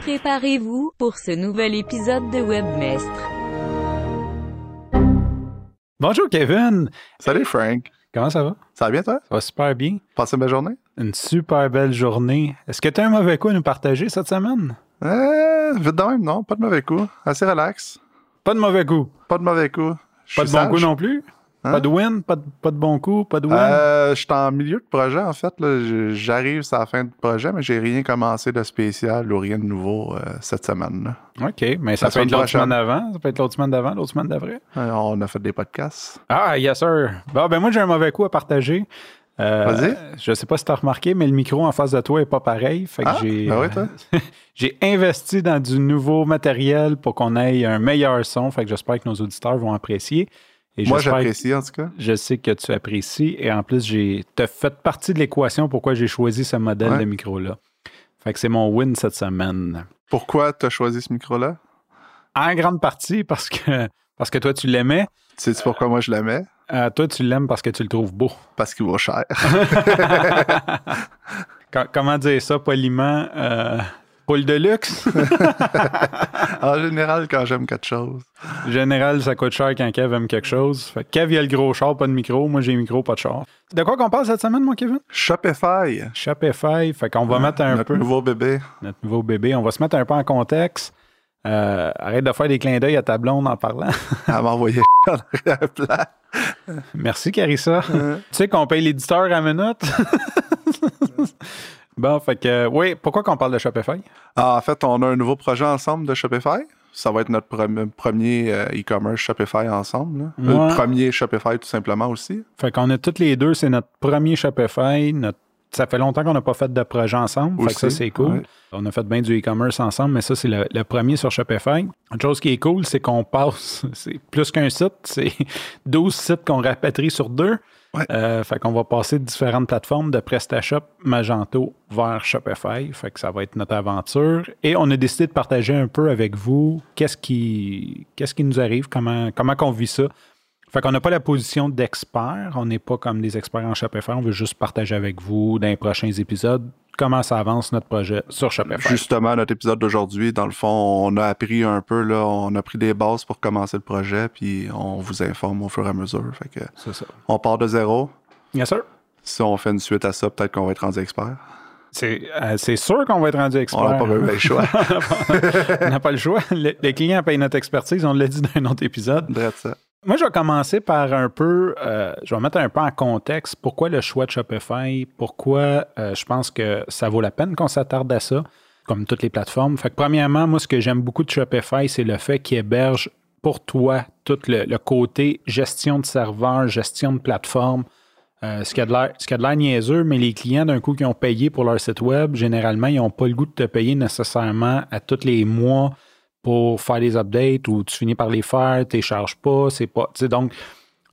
Préparez-vous pour ce nouvel épisode de Webmestre. Bonjour Kevin. Salut Frank. Comment ça va? Ça va bien toi? Ça va super bien. Passez une belle journée? Une super belle journée. Est-ce que tu as un mauvais coup à nous partager cette semaine? Euh, vite de même, non? Pas de mauvais coup. Assez relax. Pas de mauvais coup. Pas de mauvais coup. Je Pas de bon sage. coup non plus? Hein? Pas de win? Pas de, pas de bon coup? Pas de win? Euh, je suis en milieu de projet, en fait. J'arrive à la fin du projet, mais j'ai rien commencé de spécial ou rien de nouveau euh, cette semaine. là. OK, mais ça peut être l'autre semaine d'avant, ça peut être l'autre semaine d'avant, l'autre semaine d'après? Euh, on a fait des podcasts. Ah, yes sir. Bon, ben moi j'ai un mauvais coup à partager. Euh, Vas-y. Je sais pas si tu as remarqué, mais le micro en face de toi est pas pareil. Fait que Ah, j'ai, ben oui, j'ai investi dans du nouveau matériel pour qu'on ait un meilleur son. Fait que j'espère que nos auditeurs vont apprécier. Et Moi, j'apprécie, en tout cas. Je sais que tu apprécies. Et en plus, j'ai as fait partie de l'équation pourquoi j'ai choisi ce modèle Ouais. de micro-là. Fait que c'est mon win cette semaine. Pourquoi tu as choisi ce micro-là? En grande partie parce que, parce que toi, tu l'aimais. Sais-tu pourquoi moi je l'aimais? Euh, toi, tu l'aimes parce que tu le trouves beau. Parce qu'il vaut cher. Co- comment dire ça poliment? Euh, poule de luxe? en général, quand j'aime quelque chose. Général, ça coûte cher quand Kev aime quelque chose. Fait que Kev, il a le gros char, pas de micro. Moi, j'ai le micro, pas de char. De quoi qu'on parle cette semaine, mon Kevin? Shopify. Shopify. Fait qu'on va mettre un notre peu... nouveau bébé. notre nouveau bébé. On va se mettre un peu en contexte. Euh, arrête de faire des clins d'œil à ta blonde en parlant. Elle m'a envoyé en arrière-plan. Merci, Carissa. Tu sais qu'on paye l'éditeur à minute? Bon, fait que, oui, pourquoi qu'on parle de Shopify? Ah, en fait, on a un nouveau projet ensemble de Shopify. Ça va être notre pre- premier euh, e-commerce Shopify ensemble. Ouais. Le premier Shopify tout simplement aussi. Fait qu'on a toutes les deux, c'est notre premier Shopify. Notre... Ça fait longtemps qu'on n'a pas fait de projet ensemble. Fait que ça, c'est cool. ouais. On a fait bien du e-commerce ensemble, mais ça, c'est le, le premier sur Shopify. Une chose qui est cool, c'est qu'on passe, c'est plus qu'un site, c'est 12 sites qu'on rapatrie sur deux. Euh, fait qu'on va passer de différentes plateformes de PrestaShop, Magento vers Shopify. Fait que ça va être notre aventure. Et on a décidé de partager un peu avec vous qu'est-ce qui, qu'est-ce qui nous arrive, comment, comment qu'on vit ça. Fait qu'on n'a pas la position d'expert. On n'est pas comme des experts en Shopify. On veut juste partager avec vous dans les prochains épisodes comment ça avance notre projet sur Shopify. Justement, notre épisode d'aujourd'hui, dans le fond, on a appris un peu, là, on a pris des bases pour commencer le projet, puis on vous informe au fur et à mesure. Fait que C'est ça. on part de zéro. Yes, sir. Si on fait une suite à ça, peut-être qu'on va être rendu expert. C'est euh, sûr qu'on va être rendu expert. On n'a pas le choix. on n'a pas le choix. Le, les clients payent notre expertise. On l'a dit dans un autre épisode. Drette ça. Moi, je vais commencer par un peu, euh, je vais mettre un peu en contexte pourquoi le choix de Shopify, pourquoi euh, je pense que ça vaut la peine qu'on s'attarde à ça, comme toutes les plateformes. Fait que premièrement, moi, ce que j'aime beaucoup de Shopify, c'est le fait qu'il héberge pour toi tout le, côté gestion de serveur, gestion de plateforme. Euh, ce qui a de l'air- ce a de l'air niaiseux, mais les clients, d'un coup, qui ont payé pour leur site web, généralement, ils n'ont pas le goût de te payer nécessairement à tous les mois pour faire des updates ou tu finis par les faire, tu les charges pas, c'est pas. tu sais, Donc,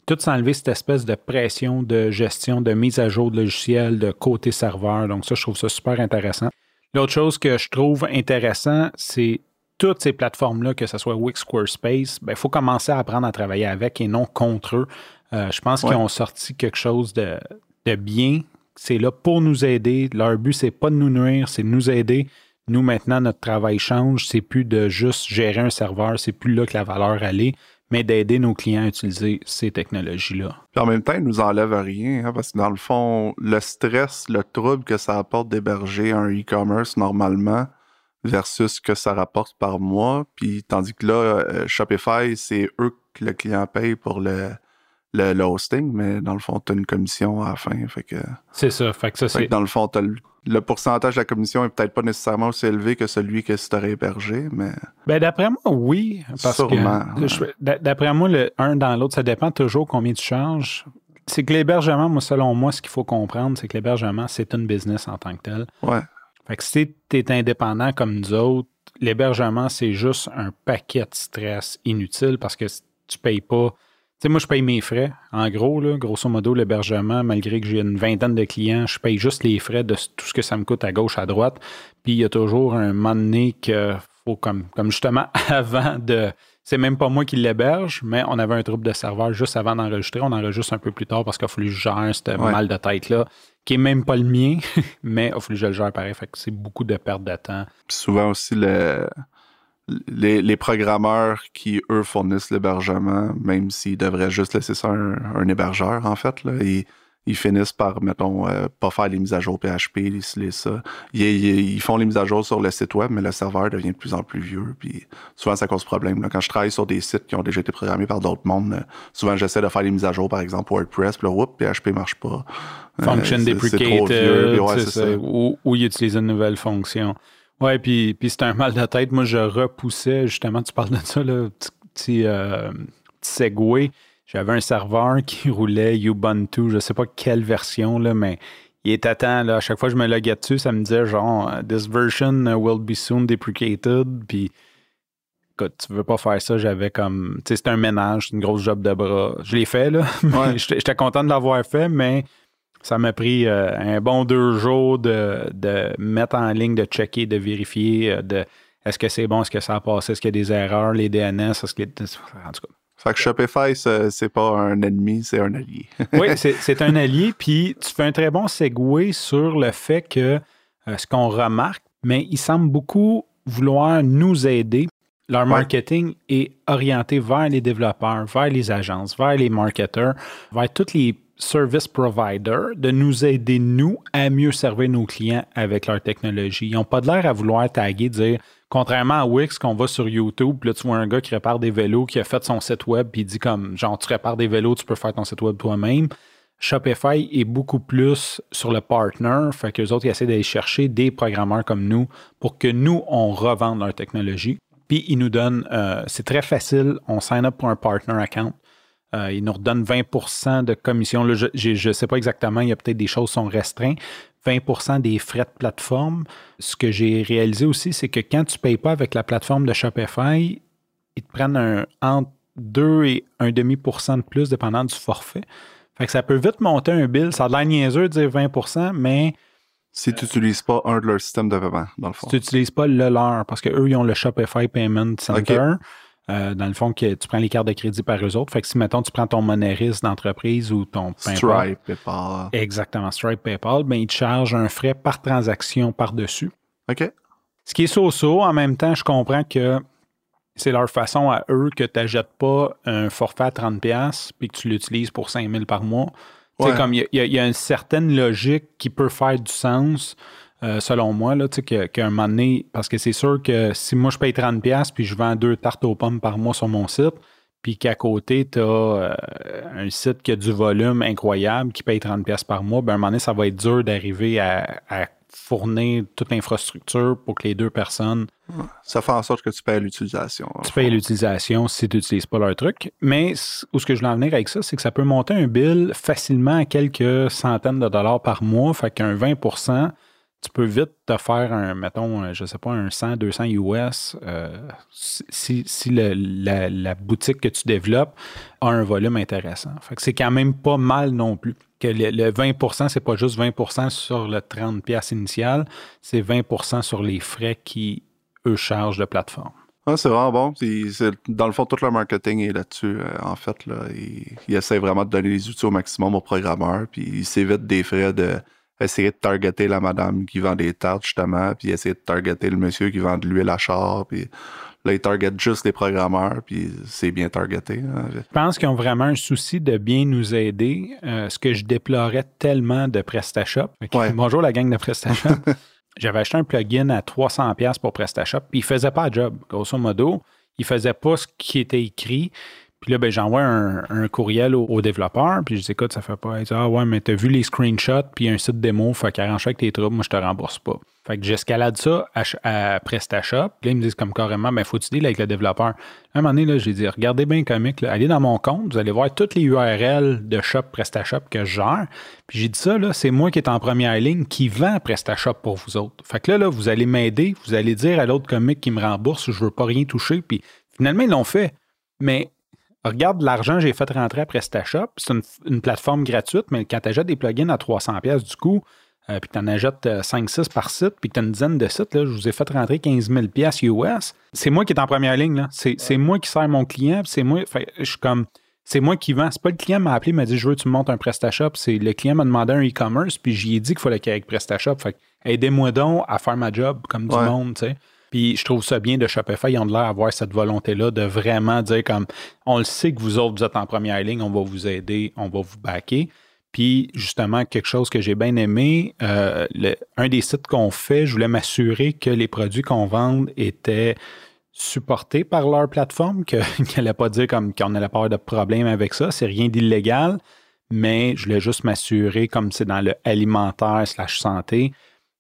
tout s'enlever cette espèce de pression de gestion, de mise à jour de logiciel, de côté serveur. Donc, ça, je trouve ça super intéressant. L'autre chose que je trouve intéressant, c'est toutes ces plateformes-là, que ce soit Wix, Squarespace, il faut commencer à apprendre à travailler avec et non contre eux. Euh, je pense Ouais. qu'ils ont sorti quelque chose de, de bien. C'est là pour nous aider. Leur but, c'est pas de nous nuire, c'est de nous aider. Nous, maintenant, notre travail change. C'est plus de juste gérer un serveur, c'est plus là que la valeur est, mais d'aider nos clients à utiliser ces technologies-là. Puis en même temps, ils nous enlèvent rien, hein, parce que dans le fond, le stress, le trouble que ça apporte d'héberger un e-commerce normalement versus ce que ça rapporte par mois, puis tandis que là, euh, Shopify, c'est eux que le client paye pour le, le, le hosting, mais dans le fond, tu as une commission à la fin. Fait que, C'est ça. Fait que ça, fait c'est. que dans le fond, t'as le, le pourcentage de la commission est peut-être pas nécessairement aussi élevé que celui que si tu aurais hébergé, mais Ben, d'après moi, oui. Parce Sûrement, ouais. d'après moi, le un dans l'autre, ça dépend toujours combien tu charges. C'est que l'hébergement, moi, selon moi, ce qu'il faut comprendre, c'est que l'hébergement, c'est une business en tant que tel. ouais. Fait que si tu es indépendant comme nous autres, l'hébergement, c'est juste un paquet de stress inutile parce que tu payes pas. Tu sais, moi, je paye mes frais. En gros, là, grosso modo, l'hébergement, malgré que j'ai une vingtaine de clients, je paye juste les frais de tout ce que ça me coûte à gauche, à droite. Puis il y a toujours un moment donné que faut, comme, comme justement avant de. C'est même pas moi qui l'héberge, mais on avait un trouble de serveur juste avant d'enregistrer. On enregistre un peu plus tard parce qu'il a fallu que je gère ce mal de tête-là, qui est même pas le mien, mais il a fallu que je le gère pareil. Fait que c'est beaucoup de perte de temps. souvent aussi, le, les, programmeurs qui, eux, fournissent l'hébergement, même s'ils devraient juste laisser ça à un, hébergeur, en fait, là, ils finissent par, mettons, euh, pas faire les mises à jour PHP, les, ça. Ils, font les mises à jour sur le site web, mais le serveur devient de plus en plus vieux. Puis souvent, ça cause problème. Quand je travaille sur des sites qui ont déjà été programmés par d'autres mondes, euh, souvent, j'essaie de faire les mises à jour, par exemple, WordPress, puis là, whoop, PHP marche pas. Euh, Function deprecated, ou, ou ils utilisent une nouvelle fonction. Ouais, puis, puis c'est un mal de tête. Moi, je repoussais, justement, tu parles de ça, là, petit, petit segway j'avais un serveur qui roulait Ubuntu, je ne sais pas quelle version, là, mais il était temps. Là, à chaque fois que je me loguais dessus, ça me disait genre This version will be soon deprecated. Puis, écoute, tu veux pas faire ça, j'avais comme. Tu sais, c'était un ménage, une grosse job de bras. Je l'ai fait, là. J'étais content de l'avoir fait, mais ça m'a pris euh, un bon deux jours de, de, mettre en ligne, de checker, de vérifier, euh, de est-ce que c'est bon, est-ce que ça a passé, est-ce qu'il y a des erreurs, les DNS, est-ce que. En tout cas. Fait que Shopify, c'est pas un ennemi, c'est un allié. oui, c'est un allié. Puis tu fais un très bon segue sur le fait que euh, ce qu'on remarque, mais ils semblent beaucoup vouloir nous aider. Leur marketing est orienté vers les développeurs, vers les agences, vers les marketeurs, vers tous les service providers de nous aider, nous, à mieux servir nos clients avec leur technologie. Ils n'ont pas de l'air à vouloir taguer, dire Contrairement à Wix, qu'on va sur YouTube, là, tu vois un gars qui répare des vélos, qui a fait son site web, puis il dit comme, genre, tu répares des vélos, tu peux faire ton site web toi-même. Shopify est beaucoup plus sur le partner, fait que les autres, ils essaient d'aller chercher des programmeurs comme nous pour que nous, on revende leur technologie. Puis ils nous donnent, euh, c'est très facile, on sign up pour un partner account. Euh, ils nous redonnent 20% de commission. je ne sais pas exactement, il y a peut-être des choses qui sont restreintes, 20% des frais de plateforme. Ce que j'ai réalisé aussi, c'est que quand tu ne payes pas avec la plateforme de Shopify, ils te prennent un, entre 2 et 1,5% de plus, dépendant du forfait. Fait que ça peut vite monter un bill. Ça a l'air niaiseux de dire 20% mais. Si tu n'utilises pas un de leurs systèmes de paiement, dans le fond. Si tu n'utilises pas le leur, parce qu'eux, ils ont le Shopify Payment Center. Euh, dans le fond, que tu prends les cartes de crédit par eux autres. Fait que si, mettons, tu prends ton Moneris d'entreprise ou ton Stripe, PayPal. Exactement, Stripe, PayPal, ben, ils te chargent un frais par transaction par-dessus. OK. Ce qui est so-so, en même temps, je comprends que c'est leur façon à eux que tu n'achètes pas un forfait à 30$ puis que tu l'utilises pour 5000 par mois. C'est comme il y, y, a une certaine logique qui peut faire du sens. Euh, selon moi, là, qu'à un moment donné, parce que c'est sûr que si moi je paye 30$ puis je vends deux tartes aux pommes par mois sur mon site, puis qu'à côté, tu as euh, un site qui a du volume incroyable, qui paye 30$ par mois, ben à un moment donné, ça va être dur d'arriver à, fournir toute l'infrastructure pour que les deux personnes. Ça fait en sorte que tu payes l'utilisation. Tu payes l'utilisation si tu n'utilises pas leur truc. Mais où ce que je veux en venir avec ça, c'est que ça peut monter un bill facilement à quelques centaines de dollars par mois. Fait qu'un 20 tu peux vite te faire un, mettons, je sais pas, un 100, 200 US si, la, boutique que tu développes a un volume intéressant. Fait que c'est quand même pas mal non plus. Que le, 20% c'est pas juste 20% sur le 30 pièces initial, c'est 20% sur les frais qui, eux, chargent de plateforme. Ah, c'est vraiment bon. dans le fond, tout leur marketing est là-dessus. Euh, en fait, là, ils, essaient vraiment de donner les outils au maximum aux programmeurs, puis ils s'évitent des frais de essayer de targeter la madame qui vend des tartes, justement, puis essayer de targeter le monsieur qui vend de l'huile à char, puis là, ils targetent juste les programmeurs, puis c'est bien targeté. Hein. Je pense qu'ils ont vraiment un souci de bien nous aider, euh, ce que je déplorais tellement de PrestaShop. Bonjour la gang de PrestaShop. J'avais acheté un plugin à 300$ pour PrestaShop, puis il faisait pas le job, grosso modo. Il faisait pas ce qui était écrit. Puis là, ben, j'envoie un, courriel au, développeur, puis je dis, écoute, ça fait pas. Dit, ah ouais, mais t'as vu les screenshots, puis un site démo, fait qu'arrange avec tes troubles, moi, je te rembourse pas. Fait que j'escalade ça à, PrestaShop. Puis là, ils me disent comme carrément, ben, faut-tu dire avec le développeur? À un moment donné, j'ai dit, regardez bien comique, là, allez dans mon compte, vous allez voir toutes les URL de shop PrestaShop que je gère. Puis j'ai dit ça, là, c'est moi qui est en première ligne qui vend PrestaShop pour vous autres. Fait que là, là, vous allez m'aider, vous allez dire à l'autre comique qui me rembourse, je veux pas rien toucher. Puis finalement, ils l'ont fait. Mais regarde l'argent que j'ai fait rentrer à PrestaShop. C'est une, plateforme gratuite, mais quand tu achètes des plugins à 300$, du coup, euh, puis que tu en achètes 5-6 par site, puis que tu as une dizaine de sites, là, je vous ai fait rentrer 15 000 US. C'est moi qui est en première ligne. là. C'est moi qui sers mon client, c'est moi. Fait, je suis comme. C'est moi qui vends. C'est pas le client qui m'a appelé, m'a dit Je veux que tu me montes un PrestaShop. C'est le client m'a demandé un e-commerce, puis j'y ai dit qu'il fallait qu'il y ait avec PrestaShop. Fait aidez-moi donc à faire ma job comme du monde, sais. Puis je trouve ça bien de Shopify. Ils ont l'air d'avoir cette volonté-là de vraiment dire comme on le sait que vous autres, vous êtes en première ligne, on va vous aider, on va vous backer. Puis justement, quelque chose que j'ai bien aimé, euh, un des sites qu'on fait, je voulais m'assurer que les produits qu'on vend étaient supportés par leur plateforme, qu'elle n'allait pas dire comme qu'on n'allait pas avoir de problème avec ça. C'est rien d'illégal, mais je voulais juste m'assurer, comme c'est dans le alimentaire slash santé,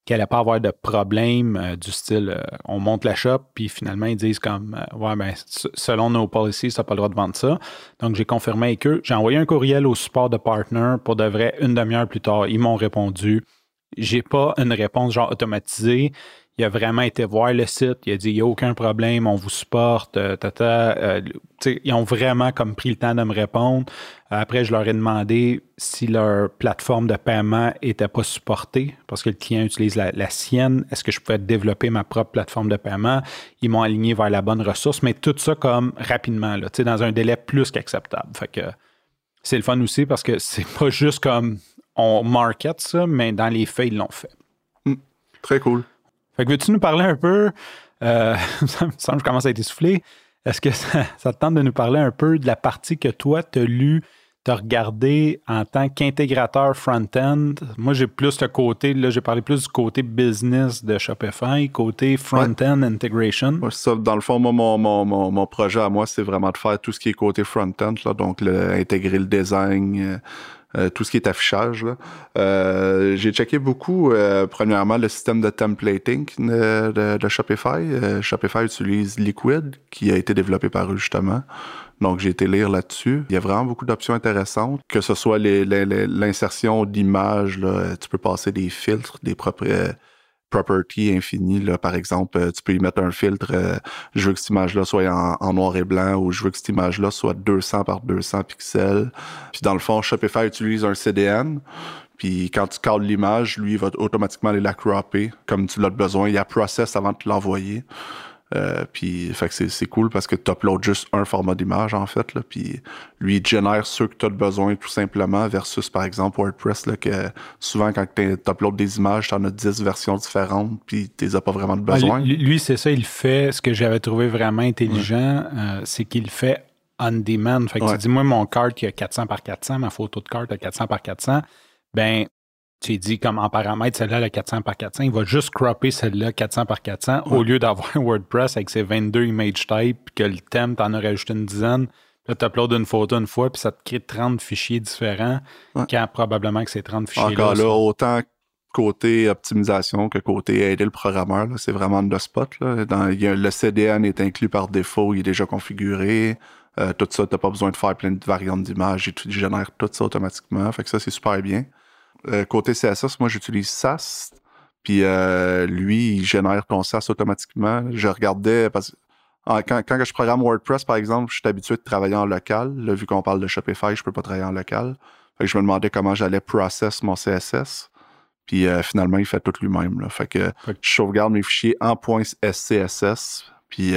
qu'elle n'allait pas avoir de problème euh, du style euh, on monte la shop, puis finalement ils disent comme euh, ouais, ben, selon nos policies, ça n'a pas le droit de vendre ça. Donc j'ai confirmé avec eux. J'ai envoyé un courriel au support de partner pour de vrai une demi-heure plus tard. Ils m'ont répondu. J'ai pas une réponse genre automatisée il a vraiment été voir le site, il a dit il n'y a aucun problème, on vous supporte, euh, tata. Euh, ils ont vraiment comme pris le temps de me répondre. Après, je leur ai demandé si leur plateforme de paiement n'était pas supportée parce que le client utilise la, sienne. Est-ce que je pouvais développer ma propre plateforme de paiement? Ils m'ont aligné vers la bonne ressource, mais tout ça comme rapidement, dans un délai plus qu'acceptable. Fait que c'est le fun aussi parce que c'est pas juste comme on market ça, mais dans les faits, ils l'ont fait. Hmm. très cool. Fait que veux-tu nous parler un peu, euh, ça me semble que je commence à être essoufflé, est-ce que ça, te tente de nous parler un peu de la partie que toi, tu as lu, tu as regardé en tant qu'intégrateur front-end? Moi, j'ai plus le côté, là, j'ai parlé plus du côté business de Shopify, côté front-end integration. ça, dans le fond, mon, mon, mon, projet à moi, c'est vraiment de faire tout ce qui est côté front-end, donc intégrer le design, euh, euh, tout ce qui est affichage. Euh, j'ai checké beaucoup, euh, premièrement, le système de templating de, Shopify. Shopify utilise Liquid, qui a été développé par eux justement. Donc, j'ai été lire là-dessus. Il y a vraiment beaucoup d'options intéressantes, que ce soit l'insertion d'images. Tu peux passer des filtres, des propres property infini. Là, par exemple, euh, tu peux y mettre un filtre, euh, je veux que cette image-là soit en, noir et blanc ou je veux que cette image-là soit 200 par 200 pixels. Puis dans le fond, Shopify utilise un CDN. Puis quand tu cadres l'image, lui, il va automatiquement aller la cropper comme tu l'as besoin. Il y a process avant de l'envoyer. Euh, puis fait que c'est cool parce que tu uploads juste un format d'image en fait là, puis lui il génère ceux que tu as besoin tout simplement versus par exemple WordPress là, que souvent quand tu uploads des images, tu en as 10 versions différentes puis tu as pas vraiment de besoin. lui, c'est ça, il fait ce que j'avais trouvé vraiment intelligent, euh, c'est qu'il fait on demand. Fait que tu dis moi mon cart qui a 400 par 400, ma photo de carte a 400 par 400, ben tu dit comme en paramètre, celle-là, le 400 par 400, il va juste cropper celle-là 400 par 400 au lieu d'avoir WordPress avec ses 22 image types, que le thème, t'en as rajouté une dizaine. Là, tu uploads une photo une fois, puis ça te crée 30 fichiers différents, quand probablement que ces 30 fichiers-là. Encore là, autant côté optimisation que côté aider le programmeur, c'est vraiment de spot. Là. Dans, le CDN est inclus par défaut, il est déjà configuré. Euh, tout ça, tu n'as pas besoin de faire plein de variantes d'images, il génère tout ça automatiquement. Fait que ça, c'est super bien. Euh, côté CSS, moi, j'utilise SAS. Puis euh, lui, il génère ton SAS automatiquement. Je regardais parce que quand, quand je programme WordPress, par exemple, je suis habitué de travailler en local. Là, vu qu'on parle de Shopify, je peux pas travailler en local. Fait que je me demandais comment j'allais process mon CSS. Puis euh, finalement, il fait tout lui-même. Fait que je sauvegarde mes fichiers en .scss. Puis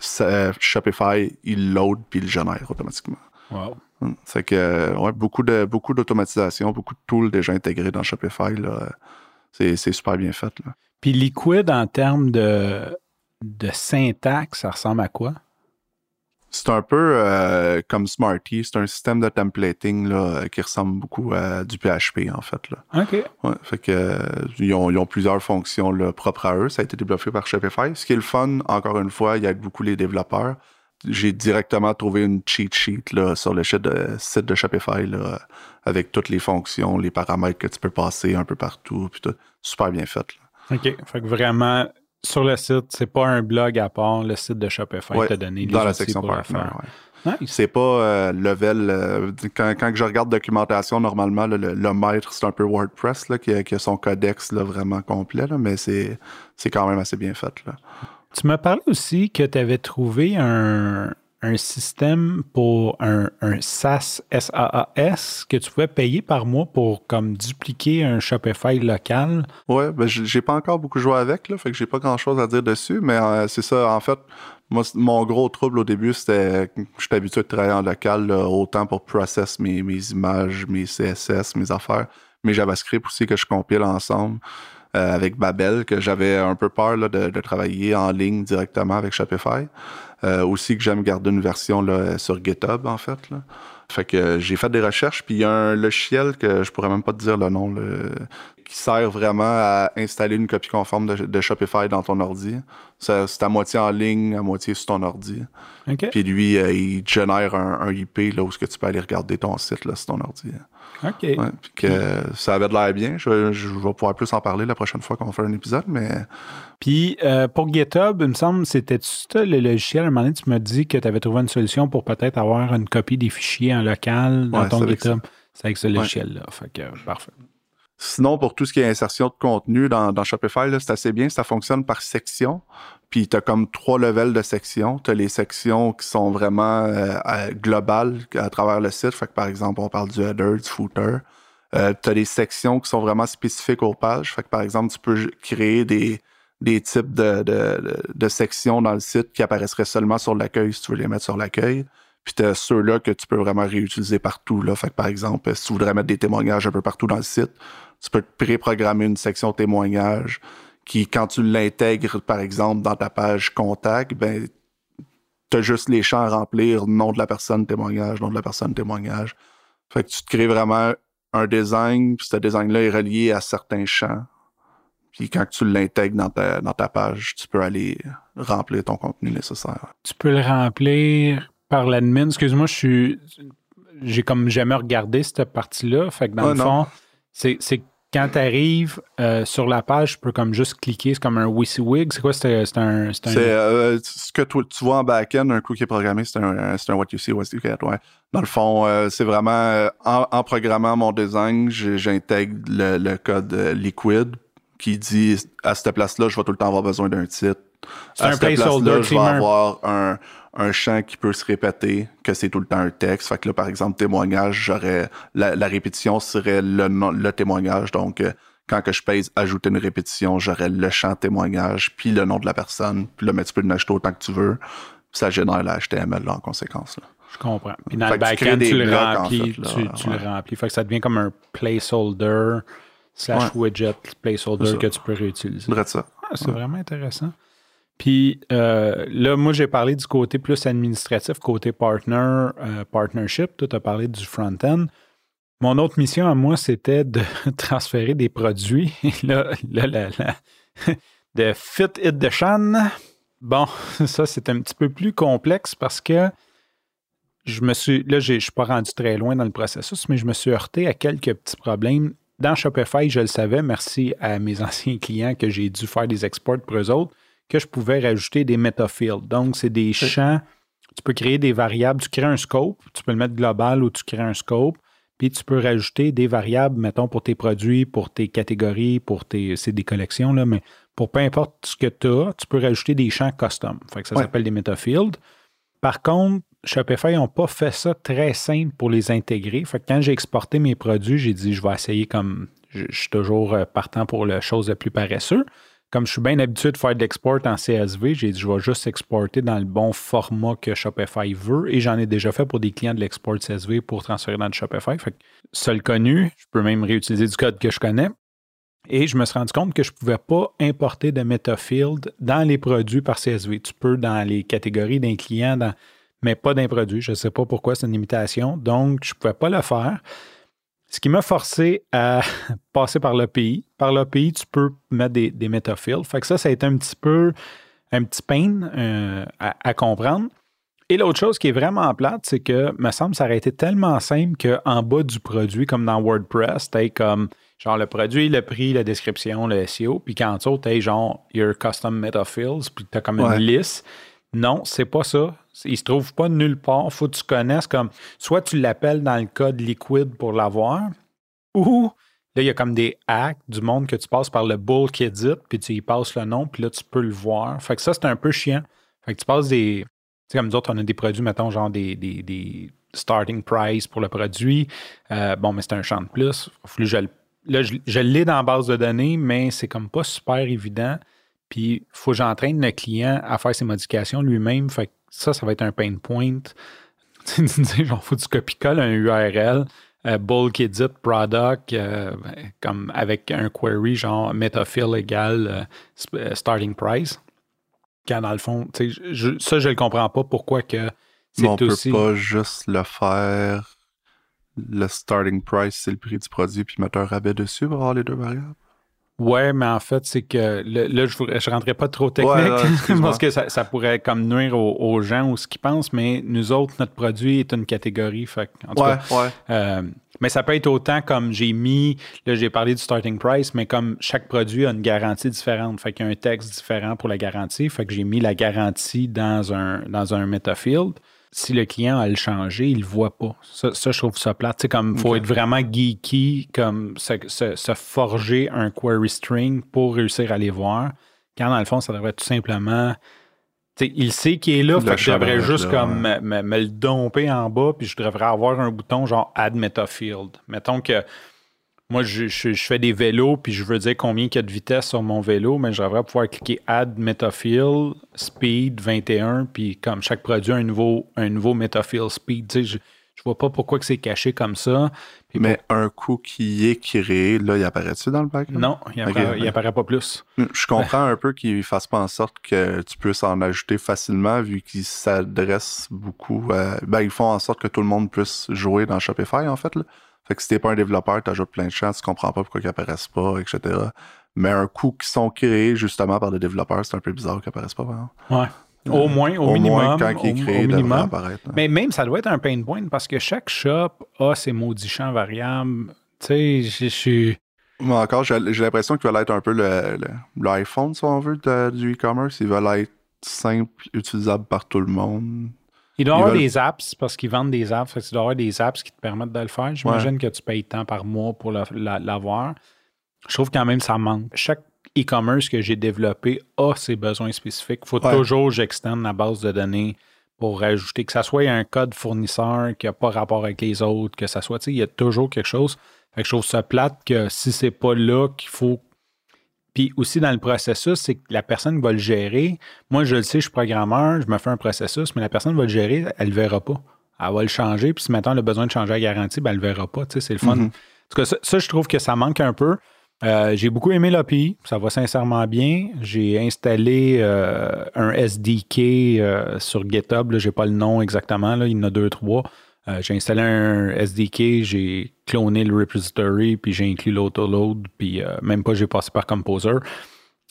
Shopify, il load puis il génère automatiquement. Wow. C'est que ouais, beaucoup de beaucoup d'automatisation, beaucoup de tools déjà intégrés dans Shopify. C'est, super bien fait. Là. Puis Liquid en termes de, de syntaxe, ça ressemble à quoi? C'est un peu euh, comme Smarty, c'est un système de templating là, qui ressemble beaucoup à du PHP en fait. Là. OK. Ouais, fait que, ils, ont, ils, ont, plusieurs fonctions là, propres à eux. Ça a été développé par Shopify. Ce qui est le fun, encore une fois, il y a beaucoup les développeurs j'ai directement trouvé une cheat sheet là, sur le site de, Shopify là, avec toutes les fonctions, les paramètres que tu peux passer un peu partout. Puis tout, super bien fait. OK. Fait que vraiment, sur le site, c'est pas un blog à part, le site de Shopify t'a donné les dans la section pour faire. C'est pas euh, level. Euh, quand, quand je regarde documentation, normalement, le, maître, c'est un peu WordPress qui, a, qui a son codex vraiment complet, mais c'est quand même assez bien fait. Là. Tu m'as parlé aussi que tu avais trouvé un, un système pour un, un SaaS, S-A-A-S, que tu pouvais payer par mois pour comme dupliquer un Shopify local. Ouais, ben j'ai pas encore beaucoup joué avec, là, fait que j'ai pas grand chose à dire dessus, mais euh, c'est ça, en fait, moi, mon gros trouble au début, c'était j'étais habitué de travailler en local, autant pour process mes, mes images, mes CSS, mes affaires, mes JavaScript aussi que je compile ensemble. Euh, avec Babel, que j'avais un peu peur là, de, de, travailler en ligne directement avec Shopify. Euh, aussi que j'aime garder une version là, sur GitHub, en fait. Là. Fait que j'ai fait des recherches, puis il y a un logiciel que je pourrais même pas te dire le nom, qui sert vraiment à installer une copie conforme de, Shopify dans ton ordi. C'est à moitié en ligne, à moitié sur ton ordi. Puis lui, euh, il génère un, un, IP là, où ce que tu peux aller regarder ton site là, sur ton ordi. OK. puis que ça avait de l'air bien. Je, vais pouvoir plus en parler la prochaine fois qu'on fait un épisode, mais. Puis euh, pour GitHub, il me semble, c'était le logiciel? À un moment donné, tu m'as dit que tu avais trouvé une solution pour peut-être avoir une copie des fichiers en local dans ton GitHub. C'est avec ce logiciel-là. Fait que, parfait. Sinon, pour tout ce qui est insertion de contenu dans, dans Shopify, c'est assez bien. Ça fonctionne par section. Puis tu as comme trois levels de sections. Tu as les sections qui sont vraiment euh, globales à travers le site. Fait que par exemple, on parle du header, du footer. Euh, tu as des sections qui sont vraiment spécifiques aux pages. Fait que par exemple, tu peux créer des, des types de, de, de, sections dans le site qui apparaisseraient seulement sur l'accueil si tu veux les mettre sur l'accueil. Puis tu as ceux-là que tu peux vraiment réutiliser partout. Là. Fait que par exemple, si tu voudrais mettre des témoignages un peu partout dans le site, tu peux préprogrammer une section témoignages qui, quand tu l'intègres, par exemple, dans ta page contact, ben, tu as juste les champs à remplir, nom de la personne, témoignage, nom de la personne, témoignage. Fait que tu te crées vraiment un design, puis ce design-là est relié à certains champs. Puis quand tu l'intègres dans ta, dans ta page, tu peux aller remplir ton contenu nécessaire. Tu peux le remplir par l'admin. Excuse-moi, je suis. J'ai comme jamais regardé cette partie-là. Fait que dans le fond, c'est quand tu arrives euh, sur la page, tu peux comme juste cliquer, c'est comme un WYSIWYG. C'est quoi? C'est un. C'est euh, ce que tu, vois en back-end, un coup qui est programmé, c'est un, un, what you see, what you get. Ouais. Dans le fond, euh, c'est vraiment en, programmant mon design, j'intègre le, code liquid qui dit à cette place-là, je vais tout le temps avoir besoin d'un titre. À cette place-là, je vais avoir un, un champ qui peut se répéter, que c'est tout le temps un texte. Fait que là, par exemple, témoignage, j'aurais la, répétition serait le, le témoignage. Donc, euh, quand que je pèse ajouter une répétition, j'aurais le champ témoignage, puis le nom de la personne, puis là, mais tu peux l'ajouter autant que tu veux. ça génère la HTML là, en conséquence. Là. Je comprends. Puis dans le backend, tu, le remplis, tu, le remplis. Fait que ça devient comme un placeholder slash widget placeholder que tu peux réutiliser. ça. Ah, c'est vraiment intéressant. Puis euh, là, moi, j'ai parlé du côté plus administratif, côté partner, euh, partnership. Toi, tu as parlé du front-end. Mon autre mission à moi, c'était de transférer des produits. là, là, là, là, de Fit It de Chan. Bon, ça, c'est un petit peu plus complexe parce que je me suis. Là, je ne suis pas rendu très loin dans le processus, mais je me suis heurté à quelques petits problèmes. Dans Shopify, je le savais, merci à mes anciens clients que j'ai dû faire des exports pour eux autres que je pouvais rajouter des metafields. Donc, c'est des champs. Tu peux créer des variables. Tu crées un scope. Tu peux le mettre global ou tu crées un scope. Puis tu peux rajouter des variables, mettons, pour tes produits, pour tes catégories, pour tes. C'est des collections, là, mais pour peu importe ce que tu as, tu peux rajouter des champs custom. Fait que ça s'appelle des metafields. Par contre, Shopify n'ont pas fait ça très simple pour les intégrer. Fait que quand j'ai exporté mes produits, j'ai dit je vais essayer comme je, je suis toujours euh, partant pour la chose la plus paresseuse comme je suis bien habitué de faire de l'export en CSV, j'ai dit je vais juste exporter dans le bon format que Shopify veut et j'en ai déjà fait pour des clients de l'export CSV pour transférer dans le Shopify. Fait que, seul connu, je peux même réutiliser du code que je connais. Et je me suis rendu compte que je ne pouvais pas importer de metafield dans les produits par CSV. Tu peux dans les catégories d'un client, mais pas d'un produit. Je ne sais pas pourquoi, c'est une limitation. Donc, je ne pouvais pas le faire. Ce qui m'a forcé à passer par l'API. Par l'API, tu peux mettre des, des Fait que ça, ça a été un petit peu un petit pain euh, à, comprendre. Et l'autre chose qui est vraiment plate, c'est que, me semble, ça aurait été tellement simple qu'en bas du produit, comme dans WordPress, tu comme genre le produit, le prix, la description, le SEO, puis qu'en dessous, tu genre your custom metafields, puis tu as comme une liste. Non, c'est pas ça. Il se trouve pas nulle part. Faut que tu connaisses comme soit tu l'appelles dans le code liquide pour l'avoir, ou là, il y a comme des hacks du monde que tu passes par le bull édite, puis tu y passes le nom, puis là, tu peux le voir. Fait que ça, c'est un peu chiant. Fait que tu passes des, sais, comme nous autres, on a des produits, mettons, genre des, des, des starting price pour le produit. Euh, bon, mais c'est un champ de plus. Je, là, je, l'ai dans la base de données, mais c'est comme pas super évident. Puis, il faut que j'entraîne le client à faire ses modifications lui-même. Fait que ça, ça va être un pain point. Tu sais, genre, faut que tu copie-colles un URL, euh, bulk edit product, euh, ben, comme avec un query genre metafill égale euh, starting price. Quand dans le fond, tu sais, je, ça, je le comprends pas pourquoi que Mais on c'est peut aussi. pas juste le faire. Le starting price, c'est le prix du produit, puis mettre un rabais dessus pour avoir les deux variables. Ouais, mais en fait, c'est que le- là, je ne rentrerai pas trop technique Ouais, ouais, excuse-moi. parce que ça, ça pourrait comme nuire aux, aux gens ou ce qu'ils pensent, mais nous autres, notre produit est une catégorie. Fait, en tout Ouais, cas, ouais. euh, mais ça peut être autant comme j'ai mis, là j'ai parlé du starting price, mais comme chaque produit a une garantie différente, fait qu'il y a un texte différent pour la garantie, fait que j'ai mis la garantie dans un, dans un metafield. Si le client a le changé, il le voit pas. Ça, ça, je trouve ça plate. Comme faut Ok. être vraiment geeky, comme se, se- se forger un query string pour réussir à les voir. Quand dans le fond, ça devrait tout simplement. il sait qu'il est là, fait que je devrais juste là, comme me, me- me le domper en bas, puis je devrais avoir un bouton genre Add Metafield. Mettons que moi, je, je- je fais des vélos, puis je veux dire combien il y a de vitesse sur mon vélo, mais je devrais pouvoir cliquer Add Metafield, Speed 21, puis comme chaque produit a un nouveau, un nouveau Metafield Speed. Tu sais, je, je vois pas pourquoi que c'est caché comme ça. Puis Mais un coup qui est créé, là, il apparaît-tu dans le background? non, il apparaît, il apparaît pas plus. Je comprends un peu qu'il fasse pas en sorte que tu puisses en ajouter facilement vu qu'ils s'adressent beaucoup à... Ben, ils font en sorte que tout le monde puisse jouer dans Shopify, en fait. Là. Fait que si t'es pas un développeur, t'ajoutes plein de champs, tu comprends pas pourquoi ils apparaissent pas, etc. Mais un coup qui sont créés justement par des développeurs, c'est un peu bizarre qu'ils apparaissent pas, vraiment. Ouais. Au moins, au, Au minimum. moins, quand il est créé, au il devrait minimum. apparaître. là. Mais même, ça doit être un pain point parce que chaque shop a ses maudits champs variables. Tu sais, je suis. Moi encore, j'ai l'impression qu'ils veulent être un peu le, le- l'iPhone, si on veut, de- du e-commerce. Ils veulent être simple, utilisable par tout le monde. Il doit y avoir veulent- des apps parce qu'ils vendent des apps. Fait que tu dois avoir des apps qui te permettent de le faire. J'imagine que tu payes tant par mois pour l'avoir. Je trouve quand même que ça manque. Chaque e-commerce que j'ai développé a ses besoins spécifiques. Il faut Ouais. toujours que j'extende la base de données pour rajouter que ça soit un code fournisseur qui n'a pas rapport avec les autres, que ça soit, tu sais, il y a toujours quelque chose. Fait que je trouve ça plate que si c'est pas là qu'il faut. Puis aussi dans le processus, c'est que la personne va le gérer. Moi, je le sais, je suis programmeur, je me fais un processus, mais la personne va le gérer, elle le verra pas. Elle va le changer, puis si maintenant elle a besoin de changer la garantie, ben, elle le verra pas. Tu sais, c'est le fun. En tout cas, ça, ça, je trouve que ça manque un peu. Euh, j'ai beaucoup aimé l'API, ça va sincèrement bien. J'ai installé euh, un SDK euh, sur GitHub, je n'ai pas le nom exactement, là, il y en a deux, trois. Euh, j'ai installé un SDK, j'ai cloné le repository, puis j'ai inclus l'autoload, puis euh, même pas j'ai passé par Composer.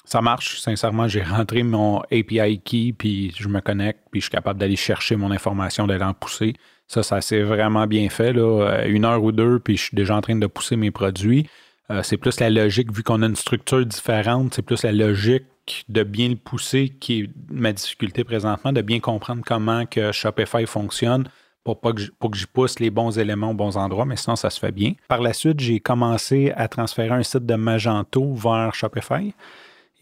Ça marche, sincèrement, j'ai rentré mon API key, puis je me connecte, puis je suis capable d'aller chercher mon information, d'aller en pousser. Ça, ça s'est vraiment bien fait, là. Euh, Une heure ou deux, puis je suis déjà en train de pousser mes produits. C'est plus la logique, vu qu'on a une structure différente, c'est plus la logique de bien le pousser qui est ma difficulté présentement, de bien comprendre comment que Shopify fonctionne pour, que j'y pousse les bons éléments aux bons endroits, mais sinon, ça se fait bien. Par la suite, j'ai commencé à transférer un site de Magento vers Shopify.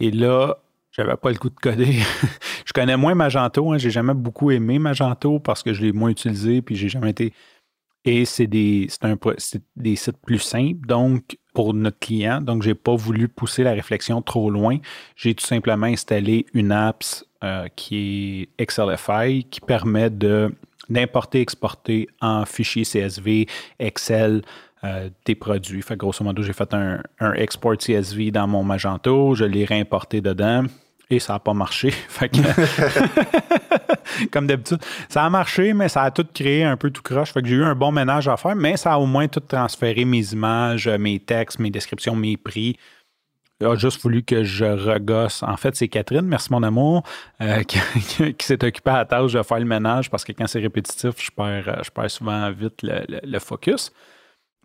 Et là, j'avais pas le coup de coder. je connais moins Magento. Hein, j'ai jamais beaucoup aimé Magento parce que je l'ai moins utilisé, puis j'ai jamais été. Et c'est des, c'est un c'est des sites plus simples, donc pour notre client. Donc, j'ai pas voulu pousser la réflexion trop loin. J'ai tout simplement installé une app euh, qui est XLFI qui permet de d'importer, exporter en fichier CSV, Excel, euh, des produits. Fait grosso modo, j'ai fait un, export CSV dans mon Magento, je l'ai réimporté dedans et ça n'a pas marché. Comme d'habitude, ça a marché, mais ça a tout créé un peu tout croche. J'ai eu un bon ménage à faire, mais ça a au moins tout transféré mes images, mes textes, mes descriptions, mes prix. Il a juste voulu que je regosse. En fait, c'est Catherine, merci mon amour, euh, qui, s'est occupée à la tâche de faire le ménage parce que quand c'est répétitif, je perds, euh, je perds souvent vite le, le- le focus.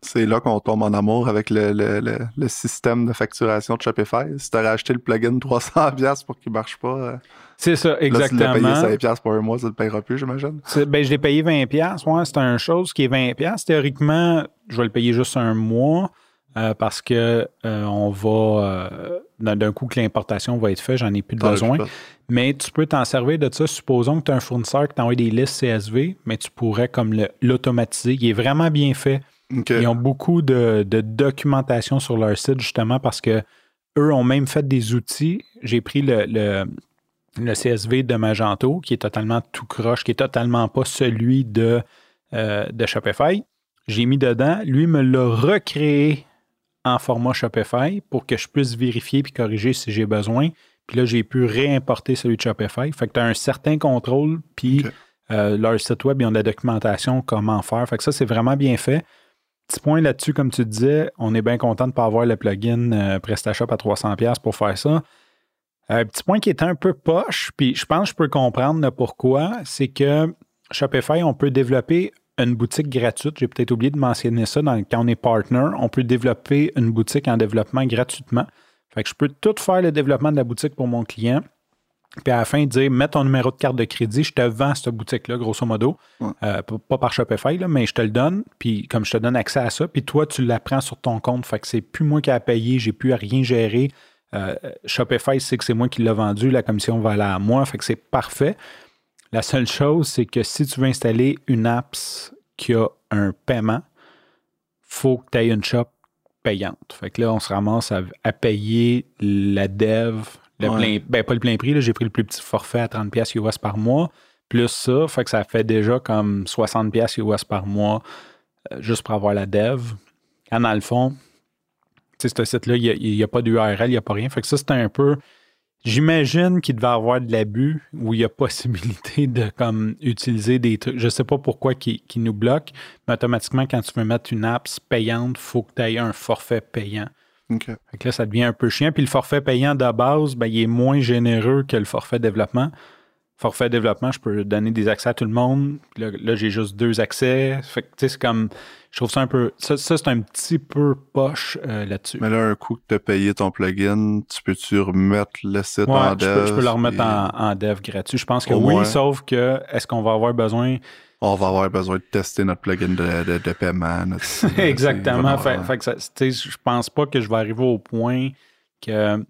C'est là qu'on tombe en amour avec le, le- système de facturation de Shopify. Si t'aurais acheté le plugin 300$ pour qu'il marche pas, euh, C'est ça, là, tu exactement. l'as payé 5$ pour un mois, ça ne le payera plus, j'imagine. Ben, je l'ai payé 20$. Ouais, c'est une chose qui est 20$. Théoriquement, je vais le payer juste un mois. Euh, parce que euh, on va euh, d'un coup que l'importation va être faite, j'en ai plus de besoin. Mais tu peux t'en servir de ça. Supposons que tu as un fournisseur qui t'envoie des listes CSV, mais tu pourrais comme l'automatiser. Il est vraiment bien fait. Ils ont beaucoup de, de documentation sur leur site, justement, parce que eux ont même fait des outils. J'ai pris le, le- le CSV de Magento, qui est totalement tout croche, qui est totalement pas celui de, de Shopify. J'ai mis dedans. Lui me l'a recréé en format Shopify pour que je puisse vérifier puis corriger si j'ai besoin. Puis là, j'ai pu réimporter celui de Shopify. Fait que tu as un certain contrôle, puis euh, leur site web, ils ont de la documentation, comment faire. Fait que ça, c'est vraiment bien fait. Petit point là-dessus, comme tu disais, on est bien content de ne pas avoir le plugin euh, PrestaShop à 300$ pour faire ça. Un petit point qui est un peu poche, puis je pense que je peux comprendre le pourquoi, c'est que Shopify, on peut développer une boutique gratuite. J'ai peut-être oublié de mentionner ça dans, quand on est partner. On peut développer une boutique en développement gratuitement. Fait que je peux tout faire le développement de la boutique pour mon client. Puis à la fin, dire mets ton numéro de carte de crédit, je te vends cette boutique-là, grosso modo. Ouais. Euh, pas par Shopify, là, mais je te le donne. Puis comme je te donne accès à ça, puis toi, tu la prends sur ton compte. Fait que c'est plus moi qui ai à payer, j'ai plus à rien gérer. Euh, Shopify sait que c'est moi qui l'ai vendu, la commission va aller à moi. Fait que c'est parfait. La seule chose, c'est que si tu veux installer une apps qui a un paiement, faut que tu aies une shop payante. Fait que là, on se ramasse à, à payer la dev, le Ouais. plein, ben pas le plein prix, là, j'ai pris le plus petit forfait à 30$ pièces US par mois, plus ça, fait que ça fait déjà comme 60$ pièces US par mois euh, juste pour avoir la dev. Quand dans le fond, tu sais, ce site-là, il n'y a, pas d'URL, il n'y a pas rien. Fait que ça, c'est un peu. J'imagine qu'il devait avoir de l'abus où il y a possibilité de comme utiliser des trucs. Je sais pas pourquoi qui, nous bloque, mais automatiquement, quand tu veux mettre une app payante, il faut que tu aies un forfait payant. OK. Fait que là, ça devient un peu chiant. Puis le forfait payant de base, ben, il est moins généreux que le forfait développement. Forfait développement, je peux donner des accès à tout le monde. Là, là, j'ai juste deux accès. Fait que, tu sais, c'est comme. Je trouve ça un peu. Ça, ça, c'est un petit peu poche euh, là-dessus. Mais là, un coup que tu as payé ton plugin, tu peux-tu remettre le site Ouais, en je, dev? peux, je peux le remettre en, en dev gratuit. Je pense que Au oui, moins. sauf que est-ce qu'on va avoir besoin? On va avoir besoin de tester notre plugin de, de, de paiement. notre- Exactement. c'est- Fait, fait que ça, je pense pas que je vais arriver au point que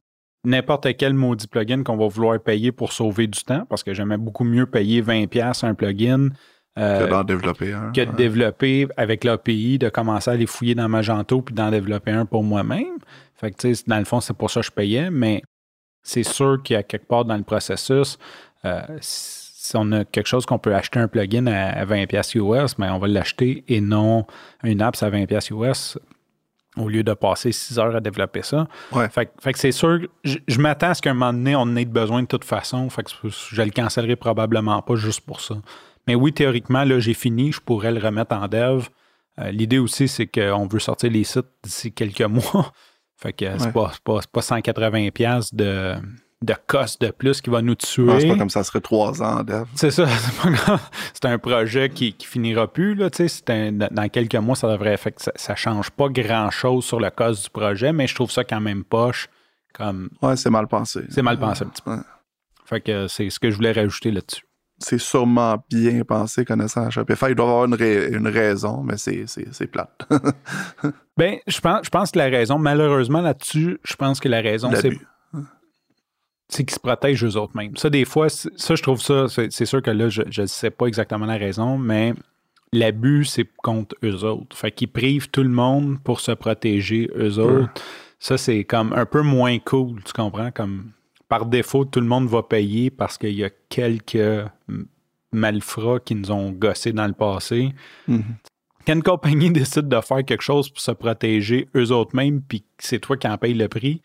n'importe quel maudit plugin qu'on va vouloir payer pour sauver du temps, parce que j'aimais beaucoup mieux payer 20$ un plugin euh, que d'en développer un. que de Ouais. développer avec l'API, de commencer à les fouiller dans Magento puis d'en développer un pour moi-même. Fait que, tu sais, dans le fond, c'est pour ça que je payais, mais c'est sûr qu'il y a quelque part dans le processus, euh, si on a quelque chose qu'on peut acheter un plugin à, à 20$ US, mais on va l'acheter et non une app à 20$ US au lieu de passer 6 heures à développer ça. Ouais. Fait, que- fait que c'est sûr, je, je m'attends à ce qu'à un moment donné, on en ait besoin de toute façon. Fait que je le cancellerai probablement pas juste pour ça. Mais oui, théoriquement, là, j'ai fini, je pourrais le remettre en dev. Euh, L'idée aussi, c'est qu'on veut sortir les sites d'ici quelques mois. Fait que c'est Ouais. pas, c'est pas, c'est pas 180$ de, de cost de plus qui va nous tuer. Non, c'est pas comme ça serait trois ans dev. C'est ça, c'est pas grave. C'est un projet qui, qui finira plus, là, un- dans quelques mois, ça devrait fait que ça, ça change pas grand-chose sur le cost du projet, mais je trouve ça quand même poche. Comme, Ouais, c'est mal pensé. c'est mal pensé un petit peu. Ouais. Fait que c'est ce que je voulais rajouter là-dessus. C'est sûrement bien pensé connaissant Shopify. Il doit avoir une, rai- une raison, mais c'est, c'est, c'est plate. Ben, je pense, je pense que la raison, malheureusement là-dessus, je pense que la raison, c'est C'est qu'ils se protègent eux autres mêmes. Ça, des fois, ça, je trouve ça, c'est sûr que là, je ne sais pas exactement la raison, mais l'abus, c'est contre eux autres. Fait qu'ils privent tout le monde pour se protéger eux autres. Ça, c'est comme un peu moins cool, tu comprends? Comme par défaut, tout le monde va payer parce qu'il y a quelques malfrats qui nous ont gossé dans le passé. Mhm. Quand une compagnie décide de faire quelque chose pour se protéger eux autres mêmes, puis c'est toi qui en paye le prix,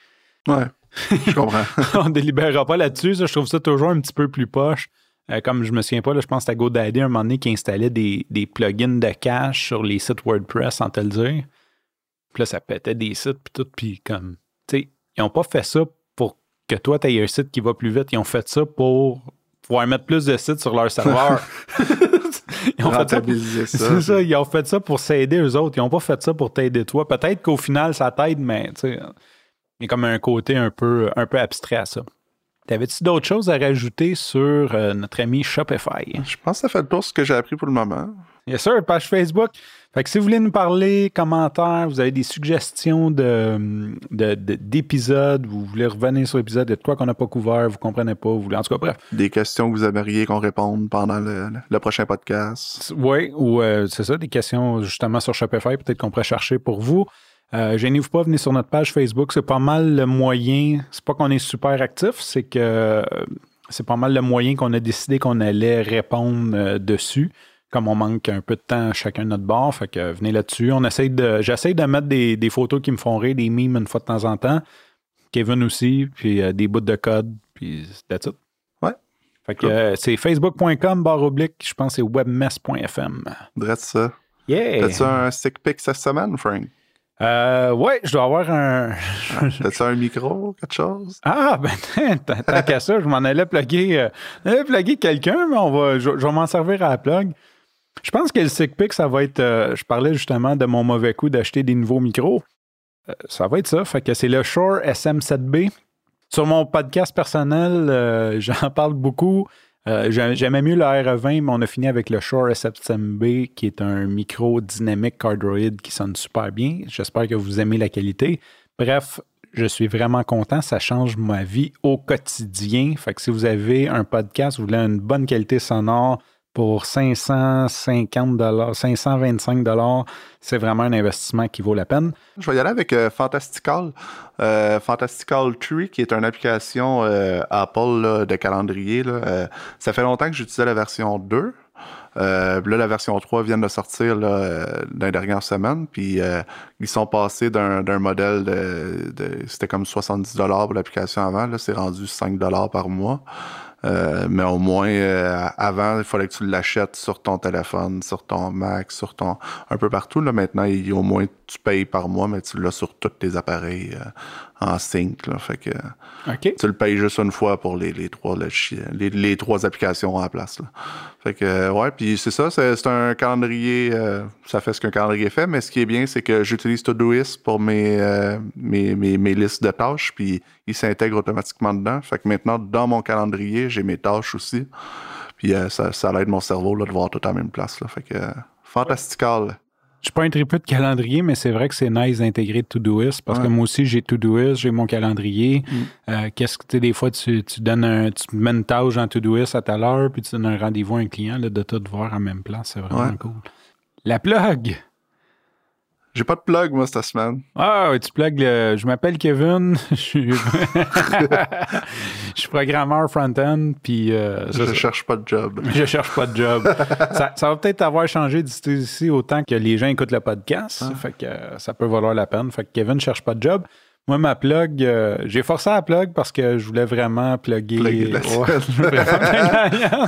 Ouais, je comprends. on ne délibérera pas là-dessus. Je trouve ça toujours un petit peu plus poche. Euh, comme je me souviens pas, là, je pense que c'était GoDaddy à un moment donné qui installait des, des plugins de cache sur les sites WordPress sans te le dire. Puis là, ça pétait des sites puis tout. Puis comme, tu sais, ils n'ont pas fait ça pour que toi, tu aies un site qui va plus vite. Ils ont fait ça pour pouvoir mettre plus de sites sur leur serveur. ils ont fait ça pour- ça. c'est ça, ils ont fait ça pour s'aider eux autres. Ils n'ont pas fait ça pour t'aider toi. Peut-être qu'au final, ça t'aide, mais tu sais, il y a comme un côté un peu, un peu abstrait à ça. T'avais-tu d'autres choses à rajouter sur euh, notre ami Shopify? Je pense que ça fait le tour ce que j'ai appris pour le moment. Yes, sir, page Facebook. Fait que si vous voulez nous parler, commentaires, vous avez des suggestions de, de- de- d'épisodes, vous voulez revenir sur l'épisode, de quoi qu'on n'a pas couvert, vous comprenez pas, vous voulez. En tout cas, bref. Des questions que vous aimeriez qu'on réponde pendant le, le prochain podcast. Oui, ou euh, c'est ça, des questions justement sur Shopify, peut-être qu'on pourrait chercher pour vous. Euh, gênez-vous pas, venez sur notre page Facebook. C'est pas mal le moyen. C'est pas qu'on est super actif, c'est que euh, c'est pas mal le moyen qu'on a décidé qu'on allait répondre euh, dessus. Comme on manque un peu de temps à chacun de notre bord, fait que venez là-dessus. On de, j'essaie de mettre des, des photos qui me font rire, des memes une fois de temps en temps. Kevin aussi, puis euh, des bouts de code, puis that's it. Ouais. Fait que euh, c'est facebook.com barre oblique, je pense que c'est webmess.fm. Drette ça. Yeah! T'as-tu un stick pic cette semaine, Frank? Euh, ouais, je dois avoir un. T'as-tu un micro, quelque chose? Ah, ben, tant qu'à ça, je m'en allais plugger, euh, j'allais plugger quelqu'un, mais on va, je, je vais m'en servir à la plug. Je pense que le sick pick, ça va être. euh, je parlais justement de mon mauvais coup d'acheter des nouveaux micros. Euh, ça va être ça. Fait que c'est le Shure SM7B. Sur mon podcast personnel, euh, j'en parle beaucoup. Euh, j'a- J'aimais mieux le RE20, mais on a fini avec le Shure SM7B, qui est un micro dynamique cardioid qui sonne super bien. J'espère que vous aimez la qualité. Bref, je suis vraiment content. Ça change ma vie au quotidien. Fait que si vous avez un podcast, vous voulez une bonne qualité sonore pour 550 525 c'est vraiment un investissement qui vaut la peine. Je vais y aller avec euh, Fantastical. Euh, Fantastical Tree, qui est une application euh, Apple de calendrier. ça fait longtemps que j'utilisais la version 2. Euh, puis là, la version 3 vient de sortir là, euh, dans les dernières semaines. Puis ils sont passés d'un modèle de- c'était comme 70$ pour l'application avant. Là, c'est rendu 5$ par mois. Euh, mais au moins, euh, avant, il fallait que tu l'achètes sur ton téléphone, sur ton Mac, sur ton. un peu partout. Là, maintenant, il, au moins, tu payes par mois, mais tu l'as sur tous tes appareils euh, en sync. Là, fait que tu le payes juste une fois pour les, les trois, les, les trois applications en place. Là. Fait que, euh, ouais, puis c'est ça, c'est un calendrier, euh, ça fait ce qu'un calendrier fait, mais ce qui est bien, c'est que j'utilise Todoist pour mes, euh, mes, mes, mes listes de tâches, puis il s'intègre automatiquement dedans. Fait que maintenant, dans mon calendrier, j'ai mes tâches aussi. Puis euh, ça, ça aide mon cerveau là, de voir tout à la même place. Là. Fait que, euh, fantastical. Je suis pas un tripeux de calendrier, mais c'est vrai que c'est nice d'intégrer Todoist parce que moi aussi, j'ai Todoist, j'ai mon calendrier. Mm. Euh, Qu'est-ce que tu des fois, tu, tu donnes un, tu mets une tâche dans Todoist à telle heure, puis tu donnes un rendez-vous à un client là, de tout voir en même place. C'est vraiment Ouais. cool. La plug. J'ai pas de plug, moi, cette semaine. Ah, tu plugues le- Je m'appelle Kevin. Je suis, je suis programmeur front-end, puis euh, Je ça- cherche pas de job. je cherche pas de job. ça, ça va peut-être avoir changé d'ici ici autant que les gens écoutent le podcast. Ah. Fait que euh, ça peut valoir la peine. Fait que Kevin cherche pas de job. Moi, ma plug, euh, j'ai forcé à la plug parce que je voulais vraiment plugger. Plugger la Ouais,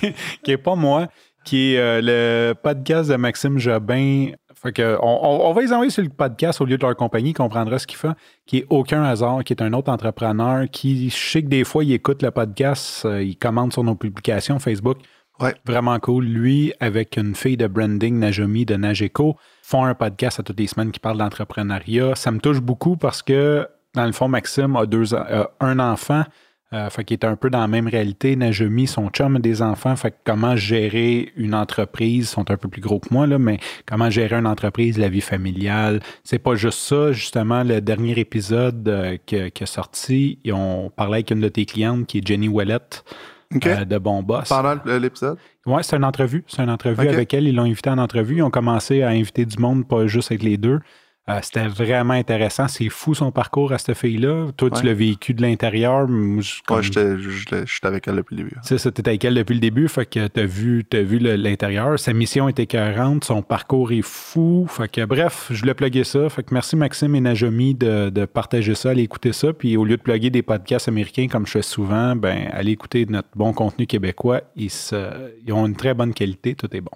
qui, qui est pas moi, qui est le podcast de Maxime Jobin. Fait que on, va les envoyer sur le podcast au lieu de leur compagnie, comprendra ce qu'il fait, qui est Aucun hasard, qui est un autre entrepreneur qui, je sais que des fois, il écoute le podcast, euh, il commente sur nos publications Facebook. Ouais. Vraiment cool. Lui, avec une fille de branding, Najomi de Nageco, font un podcast à toutes les semaines qui parle d'entrepreneuriat. Ça me touche beaucoup parce que, dans le fond, Maxime a, deux, a un enfant, euh, fait qu'il est un peu dans la même réalité. Najomi, son chum a des enfants, fait que comment gérer une entreprise, ils sont un peu plus gros que moi, là, mais comment gérer une entreprise, la vie familiale? C'est pas juste ça. Justement, le dernier épisode euh, qui est sorti, ils ont parlé avec une de tes clientes qui est Jenny Ouellette. OK. euh, de Bon Boss. Pendant l'épisode? Oui, c'est une entrevue. C'est une entrevue avec elle. Ils l'ont invité en entrevue. Ils ont commencé à inviter du monde, pas juste avec les deux. Euh, C'était vraiment intéressant. C'est fou son parcours à cette fille-là. Toi, tu Ouais. l'as vécu de l'intérieur. Moi, je- comme- Ouais, j'étais j'étais- j'étais avec elle depuis le début. tu sais, ça, t'étais avec elle depuis le début, fait que t'as vu, t'as vu le- l'intérieur. Sa mission était écœurante, son parcours est fou. Fait que bref, je voulais plugger ça. Fait que merci Maxime et Najomi de, de partager ça, aller écouter ça. Puis au lieu de plugger des podcasts américains comme je fais souvent, ben allez écouter notre bon contenu québécois. Ils, se- ils ont une très bonne qualité, tout est bon.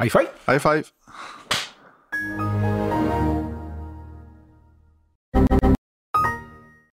High five! High five! Música